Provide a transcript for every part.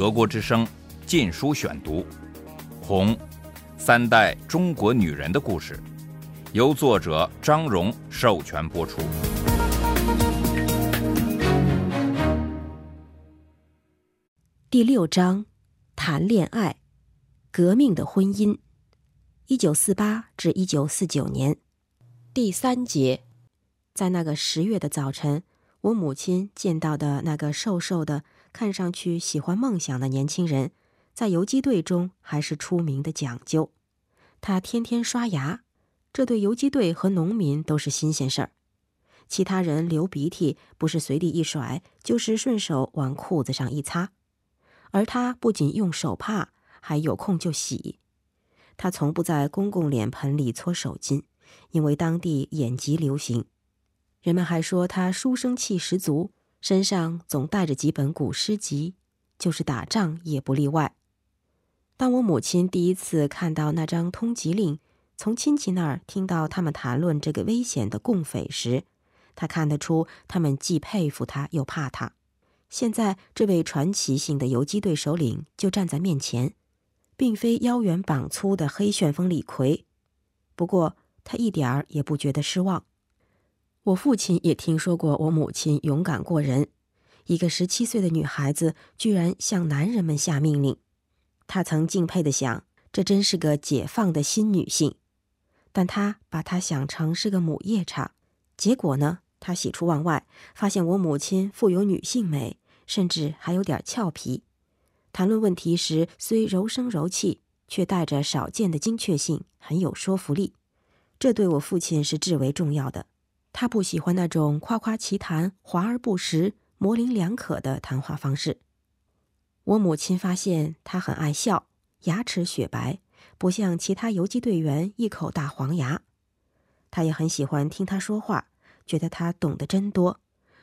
德国之声《禁书选读》，《红》，三代中国女人的故事，由作者张荣授权播出。第六章，谈恋爱，革命的婚姻，一九四八至一九四九年，第三节，在那个十月的早晨。我母亲见到的那个瘦瘦的、看上去喜欢梦想的年轻人，在游击队中还是出名的讲究。他天天刷牙，这对游击队和农民都是新鲜事儿。其他人流鼻涕，不是随地一甩，就是顺手往裤子上一擦，而他不仅用手帕，还有空就洗。他从不在公共脸盆里搓手巾，因为当地眼疾流行。人们还说他书生气十足，身上总带着几本古诗集，就是打仗也不例外。当我母亲第一次看到那张通缉令，从亲戚那儿听到他们谈论这个危险的共匪时，她看得出他们既佩服他又怕他。现在这位传奇性的游击队首领就站在面前，并非腰圆膀粗的黑旋风李逵，不过他一点儿也不觉得失望。我父亲也听说过我母亲勇敢过人，一个十七岁的女孩子居然向男人们下命令，他曾敬佩的想，这真是个解放的新女性。但他把她想成是个母夜叉，结果呢，他喜出望外，发现我母亲富有女性美，甚至还有点俏皮。谈论问题时虽柔声柔气，却带着少见的精确性，很有说服力。这对我父亲是至为重要的。他不喜欢那种夸夸其谈、华而不实、模棱两可的谈话方式。我母亲发现他很爱笑，牙齿雪白，不像其他游击队员一口大黄牙。他也很喜欢听他说话，觉得他懂得真多，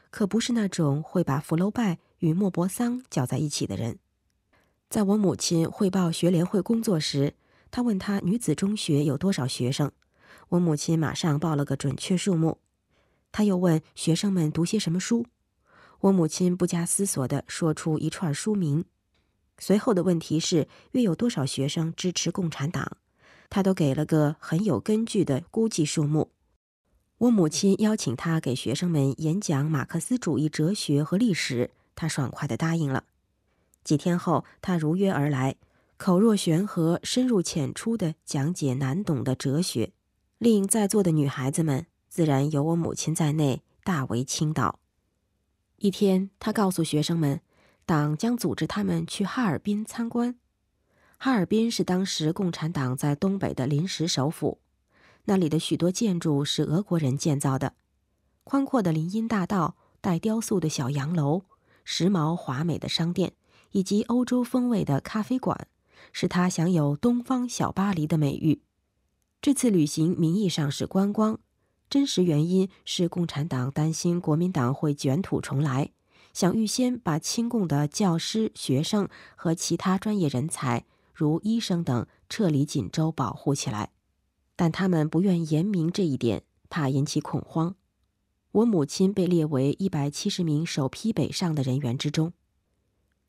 可不是那种会把福楼拜与莫泊桑搅在一起的人。在我母亲汇报学联会工作时，他问他女子中学有多少学生，我母亲马上报了个准确数目。他又问学生们读些什么书，我母亲不加思索地说出一串书名。随后的问题是约有多少学生支持共产党，他都给了个很有根据的估计数目。我母亲邀请他给学生们演讲马克思主义哲学和历史，他爽快地答应了。几天后，他如约而来，口若悬河、深入浅出地讲解难懂的哲学，令在座的女孩子们。自然有我母亲在内，大为倾倒。一天，他告诉学生们，党将组织他们去哈尔滨参观。哈尔滨是当时共产党在东北的临时首府，那里的许多建筑是俄国人建造的。宽阔的林荫大道、带雕塑的小洋楼、时髦华美的商店以及欧洲风味的咖啡馆，使他享有“东方小巴黎”的美誉。这次旅行名义上是观光。真实原因是共产党担心国民党会卷土重来，想预先把亲共的教师、学生和其他专业人才，如医生等撤离锦州保护起来，但他们不愿言明这一点，怕引起恐慌。我母亲被列为一百七十名首批北上的人员之中。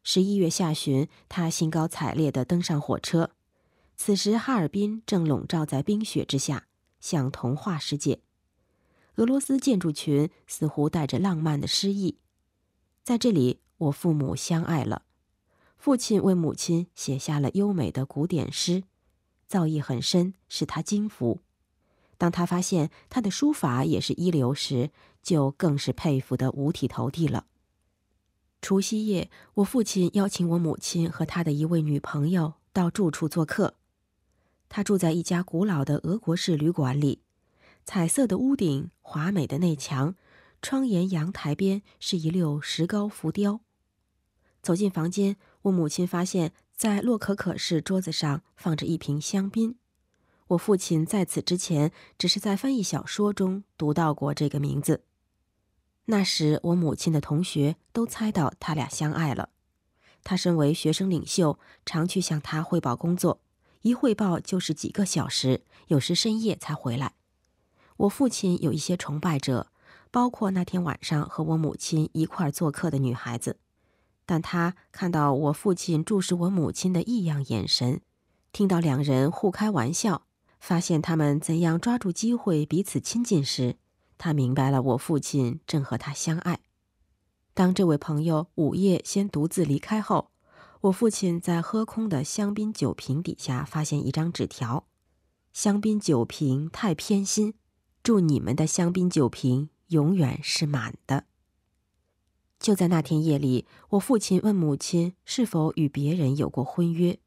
十一月下旬，她兴高采烈地登上火车，此时哈尔滨正笼罩在冰雪之下，像童话世界。俄罗斯建筑群似乎带着浪漫的诗意，在这里，我父母相爱了。父亲为母亲写下了优美的古典诗，造诣很深，使他惊服。当他发现他的书法也是一流时，就更是佩服得五体投地了。除夕夜，我父亲邀请我母亲和他的一位女朋友到住处做客，他住在一家古老的俄国式旅馆里。彩色的屋顶，华美的内墙，窗沿阳台边是一溜石膏浮雕。走进房间，我母亲发现，在洛可可式桌子上放着一瓶香槟。我父亲在此之前只是在翻译小说中读到过这个名字。那时，我母亲的同学都猜到他俩相爱了。他身为学生领袖，常去向他汇报工作，一汇报就是几个小时，有时深夜才回来。我父亲有一些崇拜者，包括那天晚上和我母亲一块做客的女孩子。但他看到我父亲注视我母亲的异样眼神，听到两人互开玩笑，发现他们怎样抓住机会彼此亲近时，他明白了我父亲正和他相爱。当这位朋友午夜先独自离开后，我父亲在喝空的香槟酒瓶底下发现一张纸条：“香槟酒瓶太偏心，祝你们的香槟酒瓶永远是满的。”就在那天夜里，我父亲问母亲是否与别人有过婚约。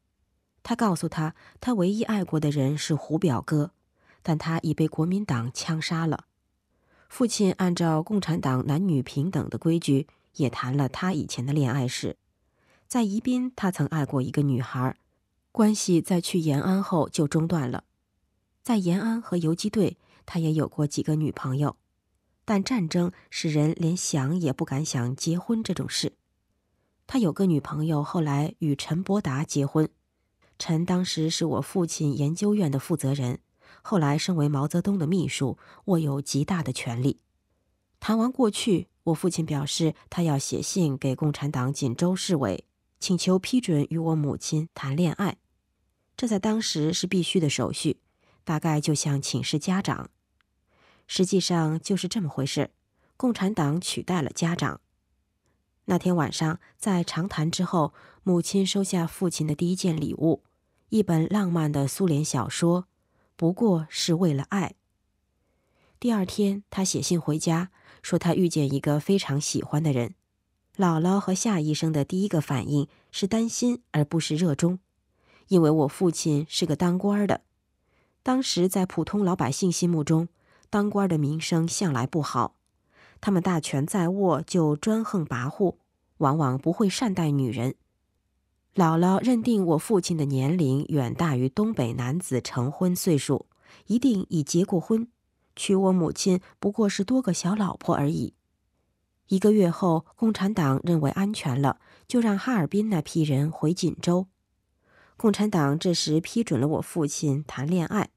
他告诉他，他唯一爱过的人是胡表哥，但他已被国民党枪杀了。父亲按照共产党男女平等的规矩，也谈了他以前的恋爱史。在宜宾，他曾爱过一个女孩，关系在去延安后就中断了。在延安和游击队，他也有过几个女朋友。但战争使人连想也不敢想结婚这种事。他有个女朋友，后来与陈伯达结婚。陈当时是我父亲研究院的负责人，后来升为毛泽东的秘书，握有极大的权力。谈完过去，我父亲表示他要写信给共产党锦州市委，请求批准与我母亲谈恋爱。这在当时是必须的手续，大概就像请示家长。实际上就是这么回事，共产党取代了家长。那天晚上在长谈之后，母亲收下父亲的第一件礼物，一本浪漫的苏联小说，不过是为了爱。第二天，他写信回家，说他遇见一个非常喜欢的人。姥姥和夏医生的第一个反应是担心，而不是热衷，因为我父亲是个当官的，当时在普通老百姓心目中。当官的名声向来不好，他们大权在握就专横跋扈，往往不会善待女人。姥姥认定我父亲的年龄远大于东北男子成婚岁数，一定已结过婚，娶我母亲不过是多个小老婆而已。一个月后，共产党认为安全了，就让哈尔滨那批人回锦州。共产党这时批准了我父亲谈恋爱。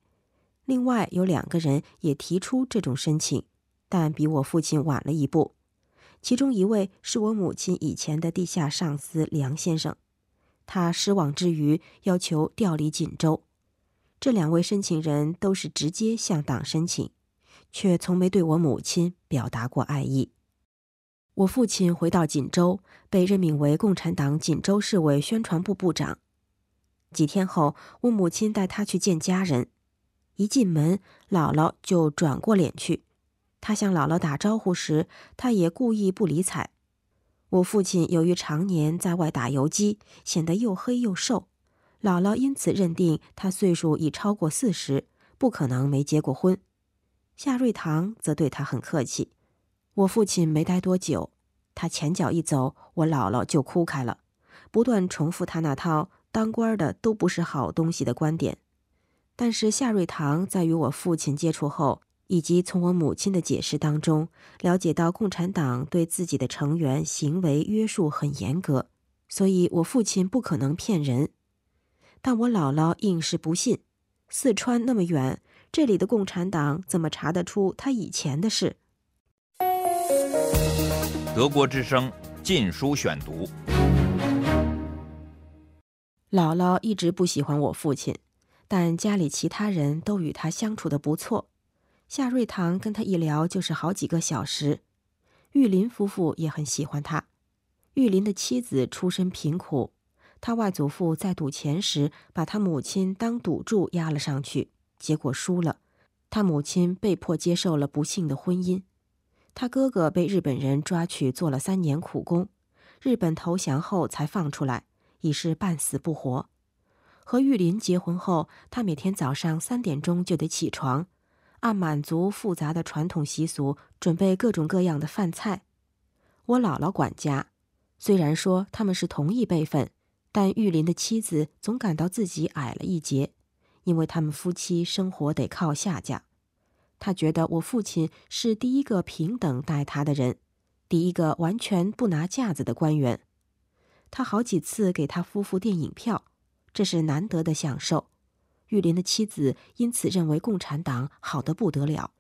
另外有两个人也提出这种申请，但比我父亲晚了一步。其中一位是我母亲以前的地下上司梁先生，他失望之余要求调离锦州。这两位申请人都是直接向党申请，却从没对我母亲表达过爱意。我父亲回到锦州，被任命为共产党锦州市委宣传部部长。几天后，我母亲带他去见家人。一进门，姥姥就转过脸去。他向姥姥打招呼时，他也故意不理睬。我父亲由于常年在外打游击，显得又黑又瘦，姥姥因此认定他岁数已超过四十，不可能没结过婚。夏瑞堂则对他很客气。我父亲没待多久，他前脚一走，我姥姥就哭开了，不断重复他那套当官的都不是好东西的观点。但是夏瑞堂在与我父亲接触后，以及从我母亲的解释当中，了解到共产党对自己的成员行为约束很严格，所以我父亲不可能骗人。但我姥姥硬是不信，四川那么远，这里的共产党怎么查得出他以前的事？德国之声《禁书选读》。姥姥一直不喜欢我父亲。但家里其他人都与他相处的不错，夏瑞堂跟他一聊就是好几个小时。玉林夫妇也很喜欢他。玉林的妻子出身贫苦，他外祖父在赌钱时把他母亲当赌注押了上去，结果输了，他母亲被迫接受了不幸的婚姻。他哥哥被日本人抓去做了三年苦工，日本投降后才放出来，已是半死不活。和玉林结婚后，他每天早上三点钟就得起床，按满族复杂的传统习俗准备各种各样的饭菜。我姥姥管家，虽然说他们是同一辈分，但玉林的妻子总感到自己矮了一截，因为他们夫妻生活得靠下家。他觉得我父亲是第一个平等待他的人，第一个完全不拿架子的官员。他好几次给他夫妇电影票。这是难得的享受，玉林的妻子因此认为共产党好的不得了。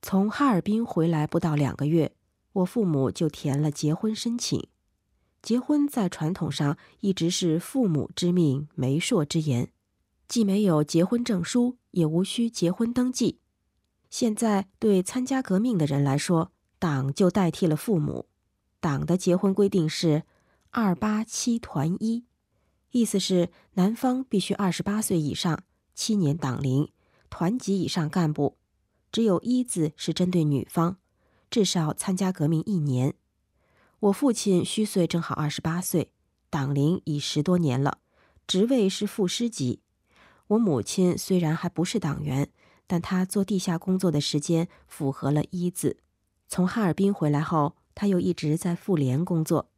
从哈尔滨回来不到两个月，我父母就填了结婚申请。结婚在传统上一直是父母之命、媒妁之言，既没有结婚证书，也无需结婚登记。现在对参加革命的人来说，党就代替了父母。党的结婚规定是“二八七团一”，意思是男方必须二十八岁以上，七年党龄，团级以上干部。只有一字是针对女方，至少参加革命一年。我父亲虚岁正好二十八岁，党龄已十多年了，职位是副师级。我母亲虽然还不是党员，但她做地下工作的时间符合了一字。从哈尔滨回来后，她又一直在妇联工作。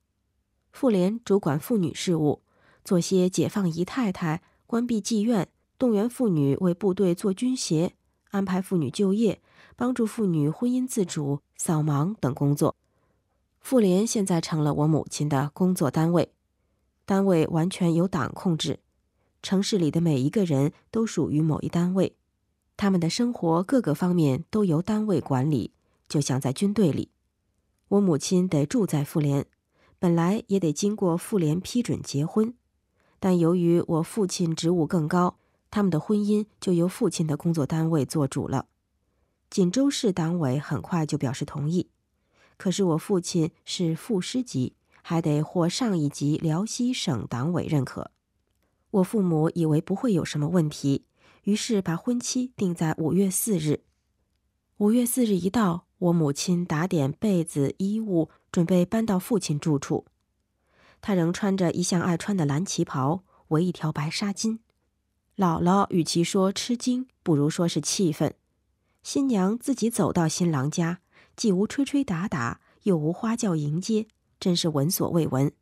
妇联主管妇女事务，做些解放姨太太、关闭妓院、动员妇女为部队做军鞋、安排妇女就业、帮助妇女婚姻自主、扫盲等工作。妇联现在成了我母亲的工作单位，单位完全由党控制，城市里的每一个人都属于某一单位，他们的生活各个方面都由单位管理，就像在军队里。我母亲得住在妇联，本来也得经过妇联批准结婚，但由于我父亲职务更高，他们的婚姻就由父亲的工作单位做主了。锦州市党委很快就表示同意。可是我父亲是副师级，还得获上一级辽西省党委认可。我父母以为不会有什么问题，于是把婚期定在五月四日。五月四日一到，我母亲打点被子衣物，准备搬到父亲住处。他仍穿着一向爱穿的蓝旗袍，围一条白纱巾。姥姥与其说吃惊，不如说是气愤。新娘自己走到新郎家。既无吹吹打打，又无花轿迎接，真是闻所未闻。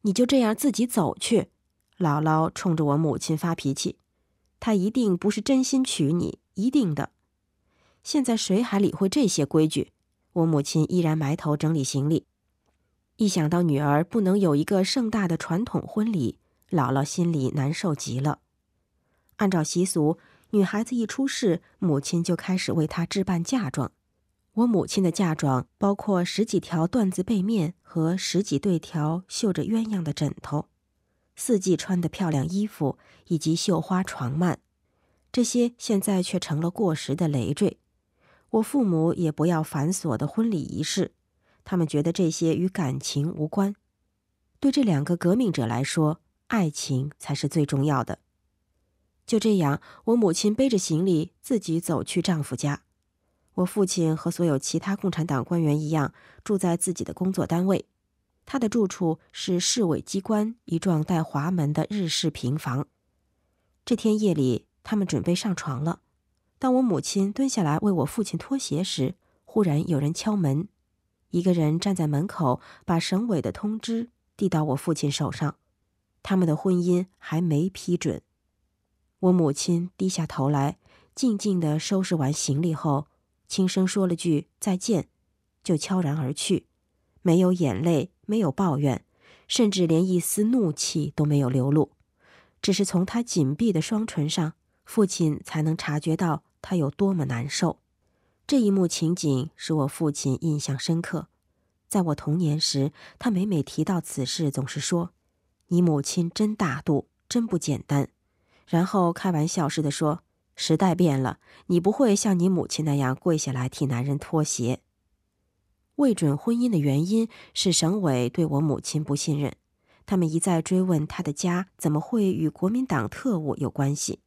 你就这样自己走去？姥姥冲着我母亲发脾气。他一定不是真心娶你，一定的。现在谁还理会这些规矩？我母亲依然埋头整理行李。一想到女儿不能有一个盛大的传统婚礼，姥姥心里难受极了。按照习俗，女孩子一出世，母亲就开始为她置办嫁妆。我母亲的嫁妆包括十几条缎子被面和十几对条绣着鸳鸯的枕头，四季穿的漂亮衣服以及绣花床幔，这些现在却成了过时的累赘。我父母也不要繁琐的婚礼仪式，他们觉得这些与感情无关。对这两个革命者来说，爱情才是最重要的。就这样，我母亲背着行李自己走去丈夫家。我父亲和所有其他共产党官员一样，住在自己的工作单位。他的住处是市委机关一幢带滑门的日式平房。这天夜里，他们准备上床了。当我母亲蹲下来为我父亲脱鞋时，忽然有人敲门。一个人站在门口，把省委的通知递到我父亲手上。他们的婚姻还没批准。我母亲低下头来，静静地收拾完行李后。轻声说了句再见，就悄然而去，没有眼泪，没有抱怨，甚至连一丝怒气都没有流露，只是从他紧闭的双唇上，父亲才能察觉到他有多么难受。这一幕情景使我父亲印象深刻。在我童年时，他每每提到此事，总是说：“你母亲真大度，真不简单。”然后开玩笑似的说。时代变了，你不会像你母亲那样跪下来替男人脱鞋。未准婚姻的原因是省委对我母亲不信任，他们一再追问她的家怎么会与国民党特务有关系，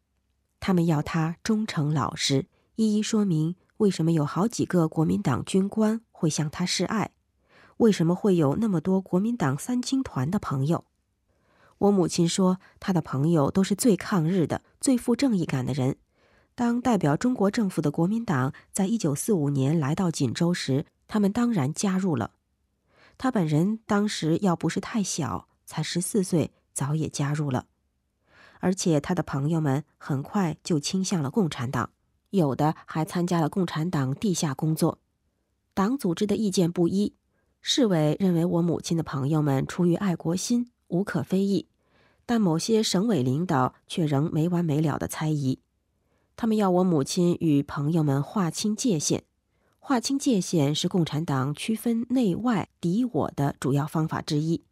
他们要他忠诚老实，一一说明为什么有好几个国民党军官会向他示爱，为什么会有那么多国民党三青团的朋友。我母亲说，她的朋友都是最抗日的、最富正义感的人。当代表中国政府的国民党在一九四五年来到锦州时，他们当然加入了。他本人当时要不是太小，才十四岁，早也加入了。而且他的朋友们很快就倾向了共产党，有的还参加了共产党地下工作。党组织的意见不一，市委认为我母亲的朋友们出于爱国心，无可非议，但某些省委领导却仍没完没了的猜疑。他们要我母亲与朋友们划清界限，划清界限是共产党区分内外敌我的主要方法之一。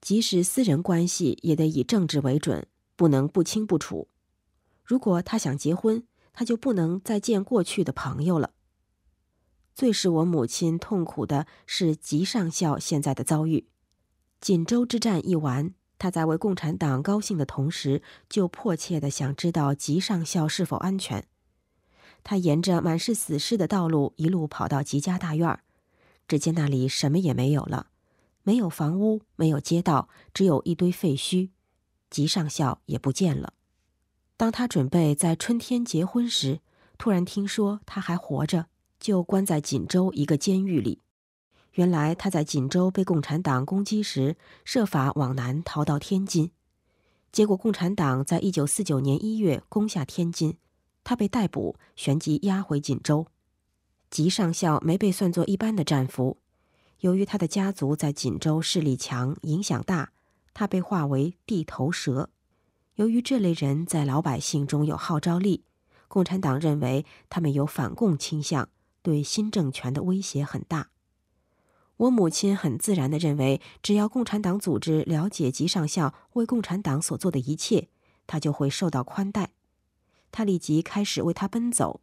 即使私人关系也得以政治为准，不能不清不楚。如果他想结婚，他就不能再见过去的朋友了。最使我母亲痛苦的是吉上校现在的遭遇。锦州之战一完，他在为共产党高兴的同时，就迫切的想知道吉上校是否安全。他沿着满是死尸的道路一路跑到吉家大院，只见那里什么也没有了，没有房屋，没有街道，只有一堆废墟。吉上校也不见了。当他准备在春天结婚时，突然听说他还活着，就关在锦州一个监狱里。原来他在锦州被共产党攻击时，设法往南逃到天津，结果共产党在一九四九年一月攻下天津，他被逮捕，旋即押回锦州。吉上校没被算作一般的战俘，由于他的家族在锦州势力强、影响大，他被划为地头蛇。由于这类人在老百姓中有号召力，共产党认为他们有反共倾向，对新政权的威胁很大。我母亲很自然地认为，只要共产党组织了解吉上校为共产党所做的一切，他就会受到宽待。他立即开始为他奔走。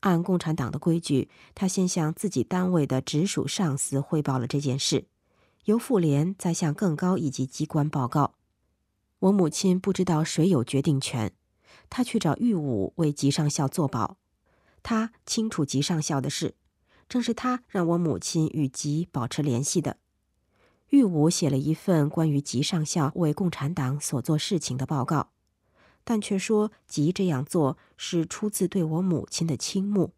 按共产党的规矩，他先向自己单位的直属上司汇报了这件事，由妇联再向更高一级机关报告。我母亲不知道谁有决定权，她去找玉武为吉上校作保。他清楚吉上校的事，正是他让我母亲与吉保持联系的。玉武写了一份关于吉上校为共产党所做事情的报告，但却说吉这样做是出自对我母亲的倾慕。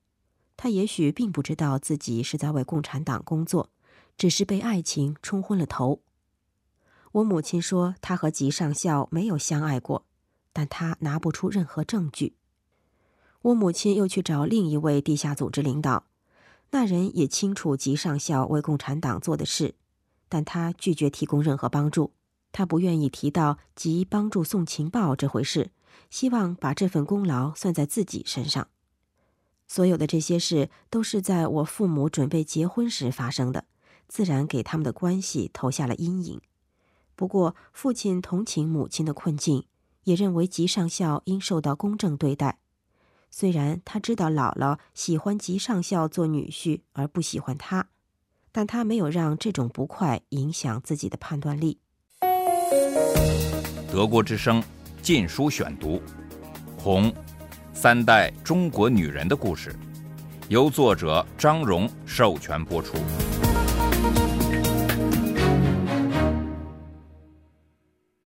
他也许并不知道自己是在为共产党工作，只是被爱情冲昏了头。我母亲说，她和吉上校没有相爱过，但她拿不出任何证据。我母亲又去找另一位地下组织领导，那人也清楚吉上校为共产党做的事，但他拒绝提供任何帮助。他不愿意提到吉帮助送情报这回事，希望把这份功劳算在自己身上。所有的这些事都是在我父母准备结婚时发生的，自然给他们的关系投下了阴影。不过，父亲同情母亲的困境，也认为吉上校应受到公正对待。虽然他知道姥姥喜欢吉上校做女婿而不喜欢他，但他没有让这种不快影响自己的判断力。德国之声《禁书选读》，《红》，三代中国女人的故事，由作者张荣授权播出。